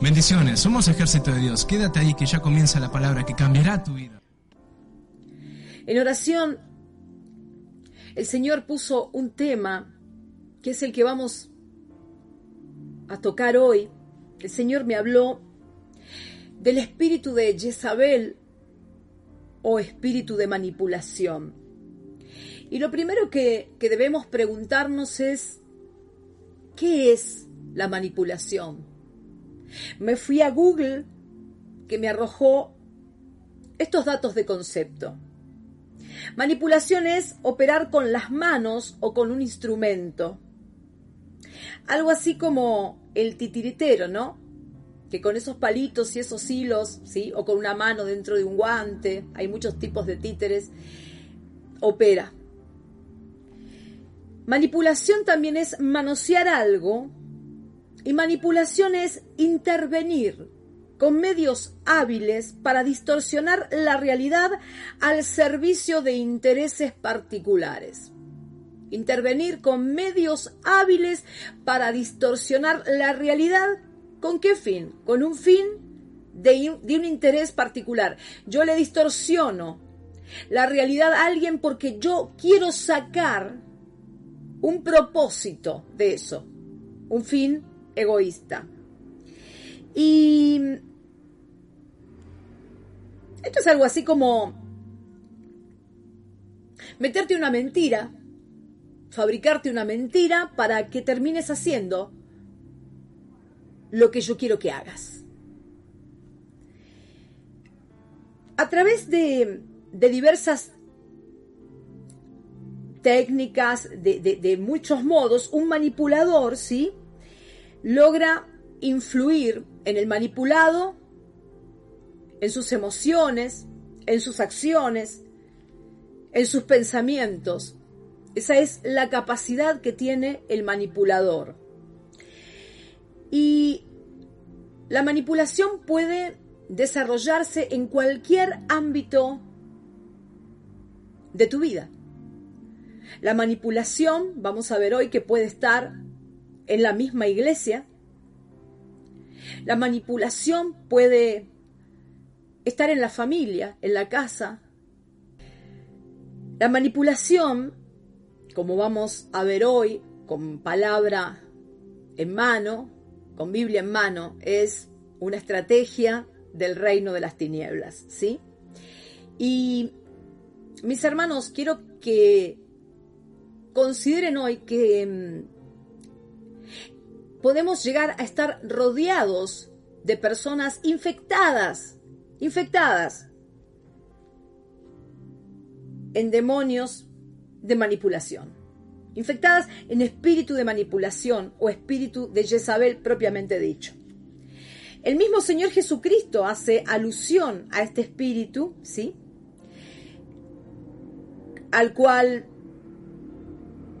Bendiciones, somos ejército de Dios. Quédate ahí que ya comienza la palabra que cambiará tu vida. En oración, el Señor puso un tema que es el que vamos a tocar hoy. El Señor me habló del espíritu de Jezabel o espíritu de manipulación. Y lo primero que, que debemos preguntarnos es, ¿qué es la manipulación? Me fui a Google que me arrojó estos datos de concepto. Manipulación es operar con las manos o con un instrumento. Algo así como el titiritero, ¿no? Que con esos palitos y esos hilos, ¿sí? O con una mano dentro de un guante, hay muchos tipos de títeres, opera. Manipulación también es manosear algo y manipulación es intervenir con medios hábiles para distorsionar la realidad al servicio de intereses particulares. Intervenir con medios hábiles para distorsionar la realidad. ¿Con qué fin? Con un fin de, un interés particular. Yo le distorsiono la realidad a alguien porque yo quiero sacar un propósito de eso, un fin egoísta. Y esto es algo así como meterte una mentira, fabricarte una mentira para que termines haciendo lo que yo quiero que hagas. A través de, de diversas técnicas, de, de, de, muchos modos, un manipulador, ¿sí? Logra influir en el manipulado, en sus emociones, en sus acciones, en sus pensamientos. Esa es la capacidad que tiene el manipulador. Y la manipulación puede desarrollarse en cualquier ámbito de tu vida. La manipulación, vamos a ver hoy que puede estar en la misma iglesia. La manipulación puede estar en la familia, en la casa. La manipulación, como vamos a ver hoy, con palabra en mano, con Biblia en mano, es una estrategia del reino de las tinieblas, ¿sí? Y mis hermanos, quiero que consideren hoy que mm, podemos llegar a estar rodeados de personas infectadas, infectadas en demonios de manipulación, infectadas en espíritu de manipulación o espíritu de Jezabel propiamente dicho. El mismo Señor Jesucristo hace alusión a este espíritu, ¿sí? Al cual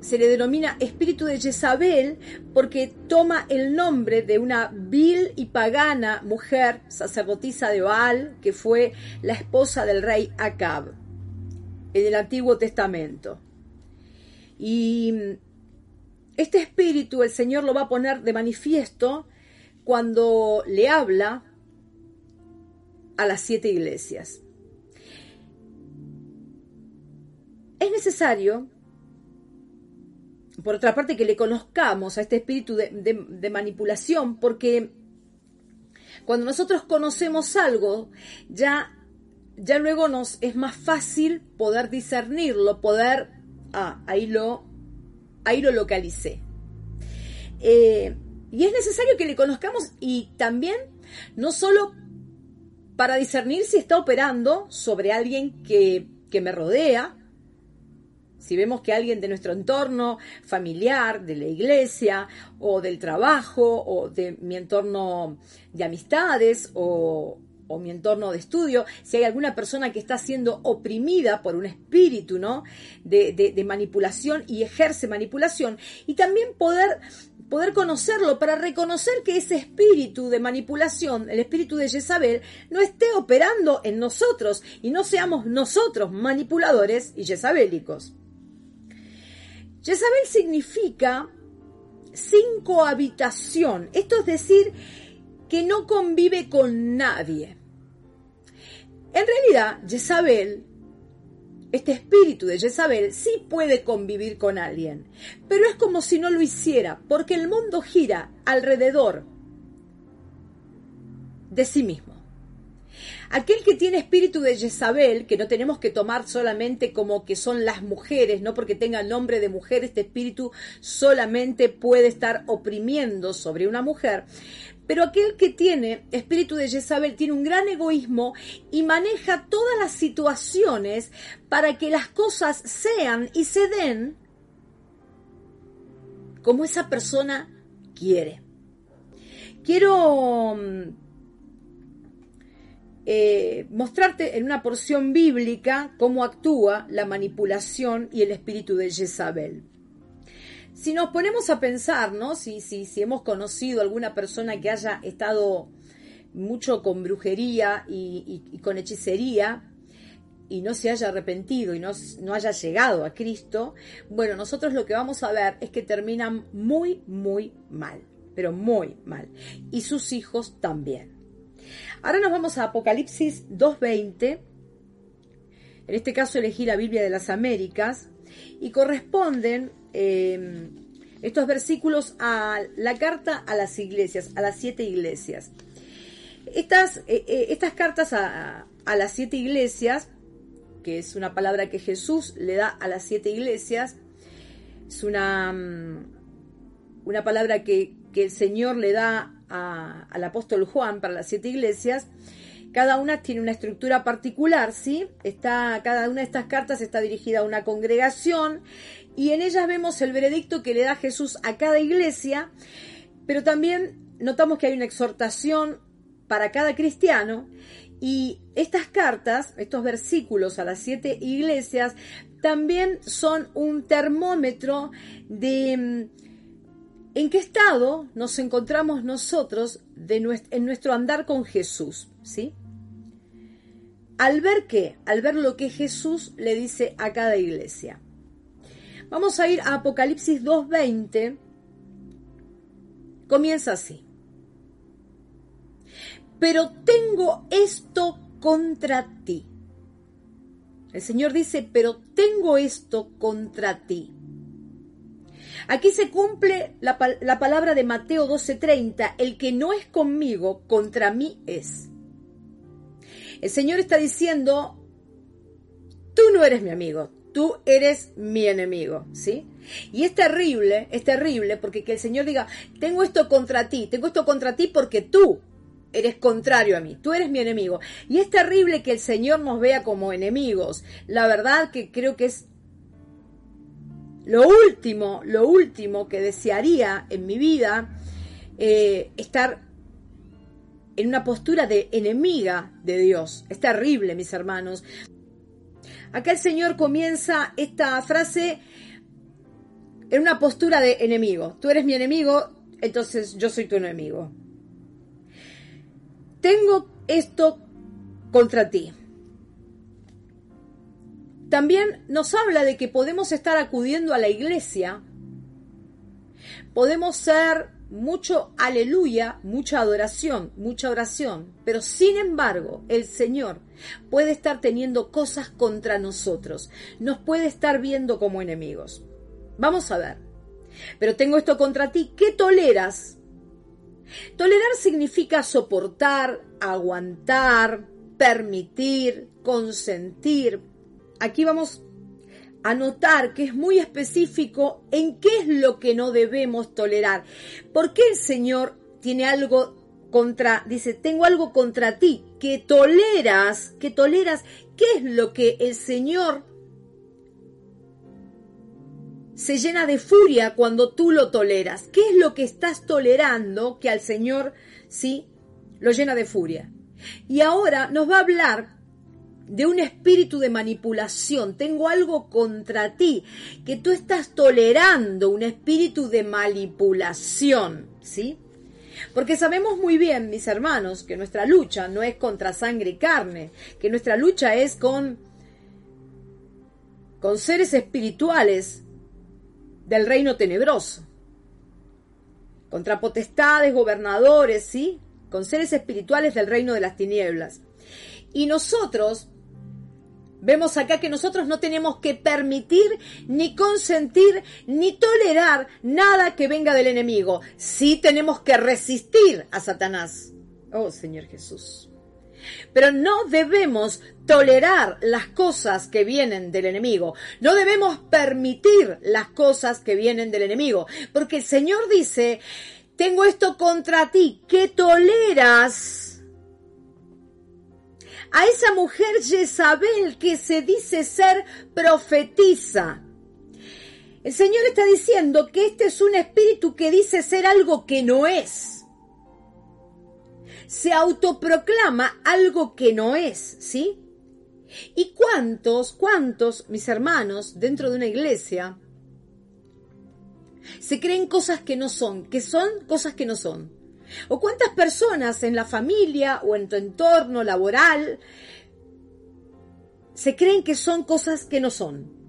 se le denomina espíritu de Jezabel porque toma el nombre de una vil y pagana mujer sacerdotisa de Baal que fue la esposa del rey Acab en el Antiguo Testamento. Y este espíritu el Señor lo va a poner de manifiesto cuando le habla a las siete iglesias. Es necesario por otra parte, que le conozcamos a este espíritu de, manipulación, porque cuando nosotros conocemos algo, ya, ya luego nos es más fácil poder discernirlo, poder, ah, ahí lo, ahí lo localicé. Eh, y es necesario que le conozcamos y también, no solo para discernir si está operando sobre alguien que, que me rodea, si vemos que alguien de nuestro entorno familiar, de la iglesia, o del trabajo, o de mi entorno de amistades, o, mi entorno de estudio, si hay alguna persona que está siendo oprimida por un espíritu, ¿no? De, manipulación y ejerce manipulación. Y también poder, poder conocerlo para reconocer que ese espíritu de manipulación, el espíritu de Jezabel, no esté operando en nosotros y no seamos nosotros manipuladores y jezabélicos. Jezabel significa sin cohabitación. Esto es decir, que no convive con nadie. En realidad, Jezabel, este espíritu de Jezabel, sí puede convivir con alguien, pero es como si no lo hiciera, porque el mundo gira alrededor de sí mismo. Aquel que tiene espíritu de Jezabel, que no tenemos que tomar solamente como que son las mujeres, no porque tenga nombre de mujer, este espíritu solamente puede estar oprimiendo sobre una mujer. Pero aquel que tiene espíritu de Jezabel tiene un gran egoísmo y maneja todas las situaciones para que las cosas sean y se den como esa persona quiere. Quiero mm, eh, mostrarte en una porción bíblica cómo actúa la manipulación y el espíritu de Jezabel. Si nos ponemos a pensar, ¿no? Si, si, si hemos conocido alguna persona que haya estado mucho con brujería y, con hechicería y no se haya arrepentido y no, no haya llegado a Cristo, bueno, nosotros lo que vamos a ver es que terminan muy, muy mal, pero muy mal. Y sus hijos también. Ahora nos vamos a Apocalipsis 2.20. En este caso elegí la Biblia de las Américas y corresponden em, estos versículos a la carta a las iglesias, a las siete iglesias. Estas, eh, eh, estas cartas a, las siete iglesias, que es una palabra que Jesús le da a las siete iglesias, es una, mm, una palabra que, que el Señor le da al apóstol Juan para las siete iglesias, cada una tiene una estructura particular, ¿sí? Está, cada una de estas cartas está dirigida a una congregación y en ellas vemos el veredicto que le da Jesús a cada iglesia, pero también notamos que hay una exhortación para cada cristiano y estas cartas, estos versículos a las siete iglesias, también son un termómetro de ¿En qué estado nos encontramos nosotros en nuestro andar con Jesús? ¿Sí? Al ver qué? Al ver lo que Jesús le dice a cada iglesia. Vamos a ir a Apocalipsis 2.20. Comienza así. Pero tengo esto contra ti. El Señor dice, pero tengo esto contra ti Aquí se cumple la, palabra de Mateo 12:30, el que no es conmigo, contra mí es. El Señor está diciendo, tú no eres mi amigo, tú eres mi enemigo, ¿sí? Y es terrible, es terrible porque que el Señor diga, tengo esto contra ti, tengo esto contra ti porque tú eres contrario a mí, tú eres mi enemigo. Y es terrible que el Señor nos vea como enemigos. La verdad que creo que es lo último, lo último que desearía en mi vida, eh, estar en una postura de enemiga de Dios. Es terrible, mis hermanos. Acá el Señor comienza esta frase en una postura de enemigo. Tú eres mi enemigo, entonces yo soy tu enemigo. Tengo esto contra ti. También nos habla de que podemos estar acudiendo a la iglesia, podemos ser mucho aleluya, mucha adoración, mucha oración, pero sin embargo el Señor puede estar teniendo cosas contra nosotros, nos puede estar viendo como enemigos. Vamos a ver, pero tengo esto contra ti, ¿qué toleras? Tolerar significa soportar, aguantar, permitir, consentir, aquí vamos a notar que es muy específico en qué es lo que no debemos tolerar. ¿Por qué el Señor tiene algo contra, dice, tengo algo contra ti, que toleras, que toleras, ¿qué es lo que el Señor se llena de furia cuando tú lo toleras? ¿Qué es lo que estás tolerando que al Señor, sí, lo llena de furia? Y ahora nos va a hablar de un espíritu de manipulación, tengo algo contra ti, que tú estás tolerando un espíritu de manipulación, ¿sí? Porque sabemos muy bien, mis hermanos, que nuestra lucha no es contra sangre y carne, que nuestra lucha es con con seres espirituales del reino tenebroso, contra potestades, gobernadores, ¿sí? con seres espirituales del reino de las tinieblas. Y nosotros Vemos acá que nosotros no tenemos que permitir, ni consentir, ni tolerar nada que venga del enemigo. Sí tenemos que resistir a Satanás. Oh Señor Jesús. Pero no debemos tolerar las cosas que vienen del enemigo. No debemos permitir las cosas que vienen del enemigo. Porque el Señor dice, tengo esto contra ti, que toleras a esa mujer Jezabel que se dice ser profetiza. El Señor está diciendo que este es un espíritu que dice ser algo que no es. Se autoproclama algo que no es, ¿sí? ¿Y cuántos, cuántos, mis hermanos, dentro de una iglesia, se creen cosas que no son, que son cosas que no son? ¿O cuántas personas en la familia o en tu entorno laboral se creen que son cosas que no son?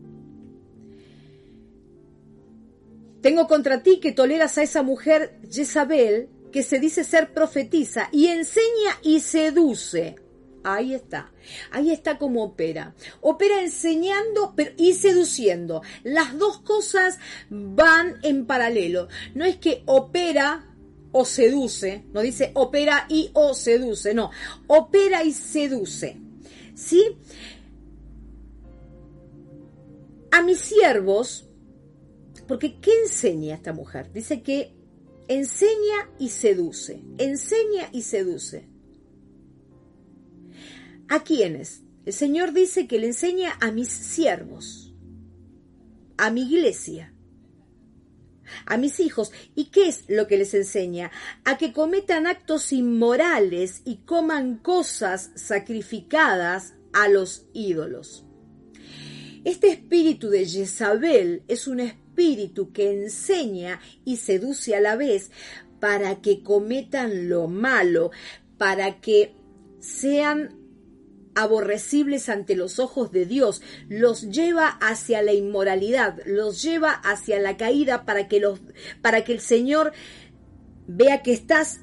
Tengo contra ti que toleras a esa mujer Jezabel que se dice ser profetiza y enseña y seduce. Ahí está. Ahí está como opera. Opera enseñando y seduciendo. Las dos cosas van en paralelo. No es que opera o seduce, no dice opera y o seduce, no, opera y seduce. ¿Sí? A mis siervos, porque ¿qué enseña esta mujer? Dice que enseña y seduce, enseña y seduce. ¿A quiénes? El Señor dice que le enseña a mis siervos, a mi iglesia a mis hijos. ¿Y qué es lo que les enseña? A que cometan actos inmorales y coman cosas sacrificadas a los ídolos. Este espíritu de Jezabel es un espíritu que enseña y seduce a la vez para que cometan lo malo, para que sean aborrecibles ante los ojos de Dios, los lleva hacia la inmoralidad, los lleva hacia la caída para que los para que el Señor vea que estás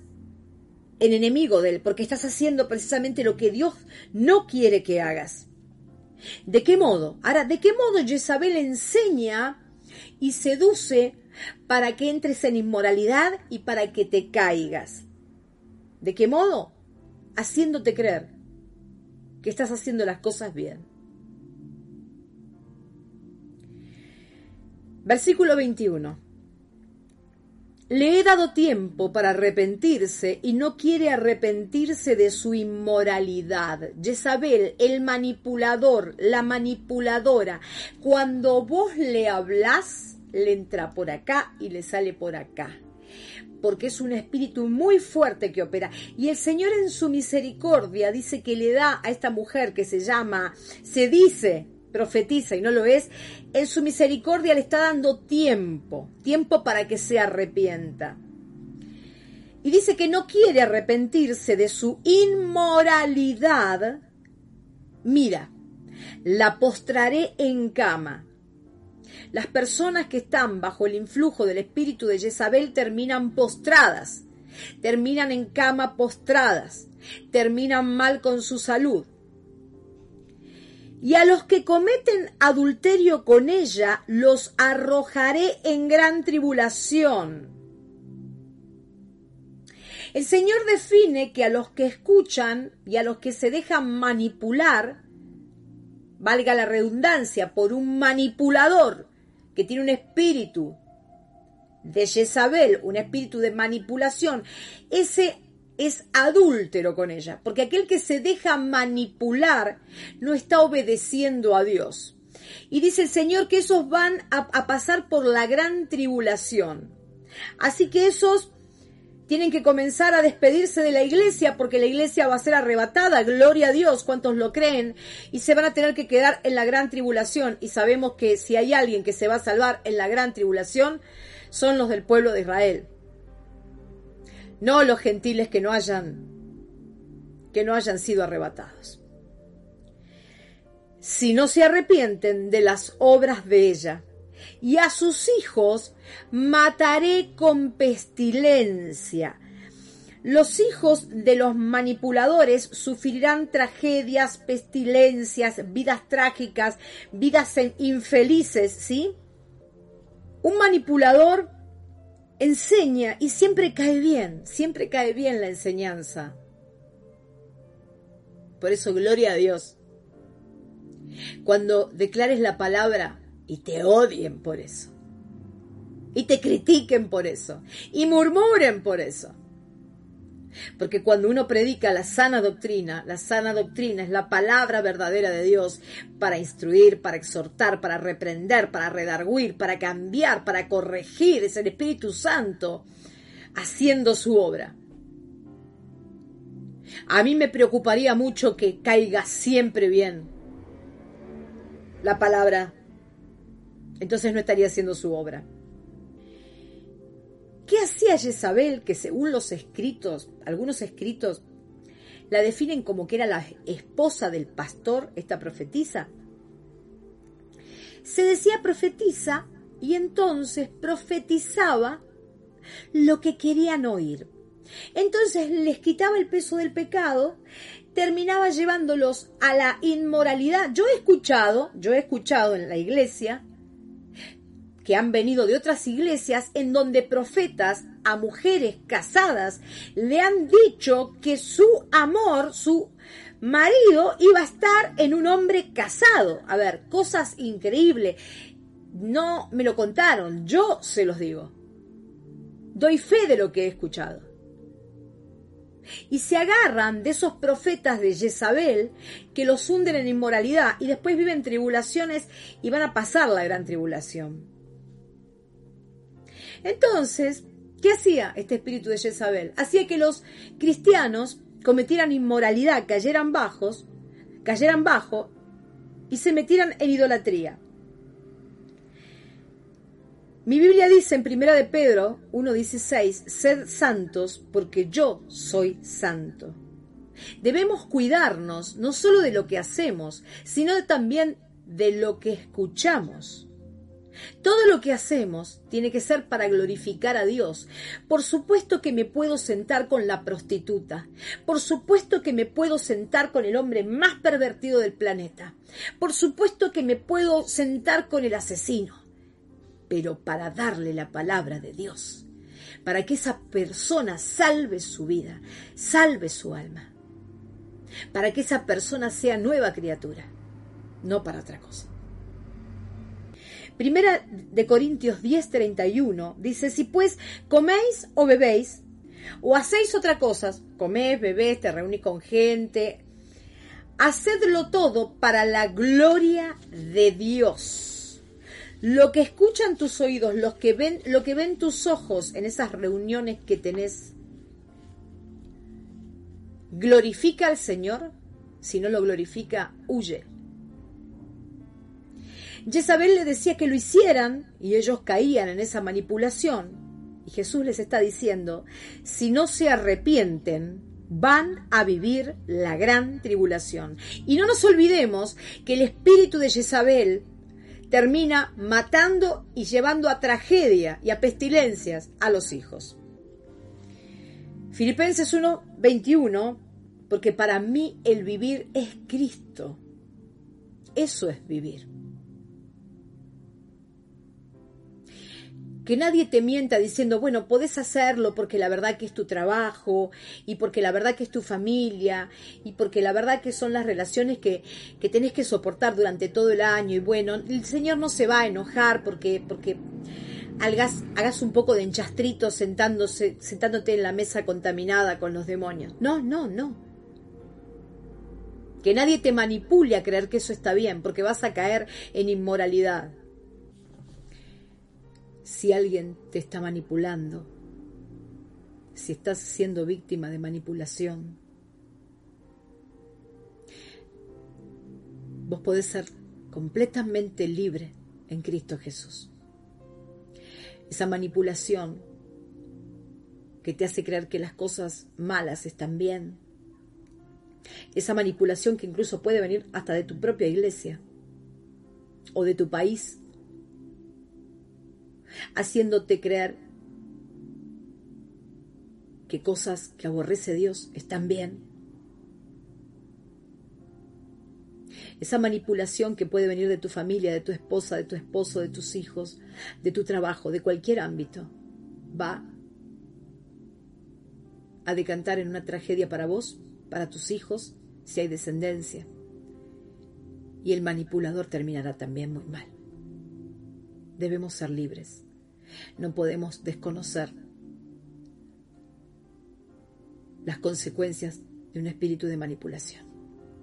en enemigo de él, porque estás haciendo precisamente lo que Dios no quiere que hagas. ¿De qué modo? Ahora, ¿de qué modo Jezabel enseña y seduce para que entres en inmoralidad y para que te caigas? ¿De qué modo? Haciéndote creer que estás haciendo las cosas bien. Versículo 21. Le he dado tiempo para arrepentirse y no quiere arrepentirse de su inmoralidad. Jezabel, el manipulador, la manipuladora, cuando vos le hablas, le entra por acá y le sale por acá porque es un espíritu muy fuerte que opera. Y el Señor en su misericordia dice que le da a esta mujer que se llama, se dice, profetiza y no lo es, en su misericordia le está dando tiempo, tiempo para que se arrepienta. Y dice que no quiere arrepentirse de su inmoralidad. Mira, la postraré en cama las personas que están bajo el influjo del espíritu de Jezabel terminan postradas, terminan en cama postradas, terminan mal con su salud. Y a los que cometen adulterio con ella los arrojaré en gran tribulación. El Señor define que a los que escuchan y a los que se dejan manipular, valga la redundancia, por un manipulador que tiene un espíritu de Jezabel, un espíritu de manipulación, ese es adúltero con ella, porque aquel que se deja manipular no está obedeciendo a Dios. Y dice el Señor que esos van a, a pasar por la gran tribulación. Así que esos tienen que comenzar a despedirse de la iglesia porque la iglesia va a ser arrebatada, gloria a Dios, cuantos lo creen, y se van a tener que quedar en la gran tribulación. Y sabemos que si hay alguien que se va a salvar en la gran tribulación, son los del pueblo de Israel. No los gentiles que no hayan que no hayan sido arrebatados. Si no se arrepienten de las obras de ella, y a sus hijos mataré con pestilencia. Los hijos de los manipuladores sufrirán tragedias, pestilencias, vidas trágicas, vidas infelices, ¿sí? Un manipulador enseña y siempre cae bien, siempre cae bien la enseñanza. Por eso, gloria a Dios. Cuando declares la palabra y te odien por eso, y te critiquen por eso, y murmuren por eso. Porque cuando uno predica la sana doctrina, la sana doctrina es la palabra verdadera de Dios para instruir, para exhortar, para reprender, para redarguir, para cambiar, para corregir. Es el Espíritu Santo haciendo su obra. A mí me preocuparía mucho que caiga siempre bien la palabra. Entonces no estaría haciendo su obra. ¿Qué hacía Jezabel que según los escritos, algunos escritos, la definen como que era la esposa del pastor, esta profetisa? Se decía profetiza y entonces profetizaba lo que querían oír. Entonces les quitaba el peso del pecado, terminaba llevándolos a la inmoralidad. Yo he escuchado, yo he escuchado en la iglesia que han venido de otras iglesias en donde profetas a mujeres casadas le han dicho que su amor, su marido iba a estar en un hombre casado. A ver, cosas increíbles. No me lo contaron, yo se los digo. Doy fe de lo que he escuchado. Y se agarran de esos profetas de Jezabel que los hunden en inmoralidad y después viven tribulaciones y van a pasar la gran tribulación. Entonces, ¿qué hacía este espíritu de Jezabel? Hacía que los cristianos cometieran inmoralidad, cayeran bajos, cayeran bajo y se metieran en idolatría. Mi Biblia dice en Primera de Pedro 1:16, sed santos porque yo soy santo. Debemos cuidarnos no solo de lo que hacemos, sino también de lo que escuchamos. Todo lo que hacemos tiene que ser para glorificar a Dios. Por supuesto que me puedo sentar con la prostituta. Por supuesto que me puedo sentar con el hombre más pervertido del planeta. Por supuesto que me puedo sentar con el asesino. Pero para darle la palabra de Dios. Para que esa persona salve su vida, salve su alma. Para que esa persona sea nueva criatura. No para otra cosa. Primera de Corintios 10:31 dice, si pues coméis o bebéis, o hacéis otra cosa, coméis, bebéis, te reunís con gente, hacedlo todo para la gloria de Dios. Lo que escuchan tus oídos, los que ven, lo que ven tus ojos en esas reuniones que tenés, glorifica al Señor, si no lo glorifica, huye. Jezabel le decía que lo hicieran y ellos caían en esa manipulación. Y Jesús les está diciendo, si no se arrepienten, van a vivir la gran tribulación. Y no nos olvidemos que el espíritu de Jezabel termina matando y llevando a tragedia y a pestilencias a los hijos. Filipenses 1, 21, porque para mí el vivir es Cristo. Eso es vivir. Que nadie te mienta diciendo, bueno, podés hacerlo porque la verdad que es tu trabajo y porque la verdad que es tu familia y porque la verdad que son las relaciones que, que tenés que soportar durante todo el año y bueno, el Señor no se va a enojar porque, porque hagas, hagas un poco de enchastrito sentándose, sentándote en la mesa contaminada con los demonios. No, no, no. Que nadie te manipule a creer que eso está bien, porque vas a caer en inmoralidad si alguien te está manipulando, si estás siendo víctima de manipulación. Vos podés ser completamente libre en Cristo Jesús. Esa manipulación que te hace creer que las cosas malas están bien. Esa manipulación que incluso puede venir hasta de tu propia iglesia o de tu país haciéndote creer que cosas que aborrece Dios están bien. Esa manipulación que puede venir de tu familia, de tu esposa, de tu esposo, de tus hijos, de tu trabajo, de cualquier ámbito, va a decantar en una tragedia para vos, para tus hijos, si hay descendencia. Y el manipulador terminará también muy mal. Debemos ser libres. No podemos desconocer las consecuencias de un espíritu de manipulación.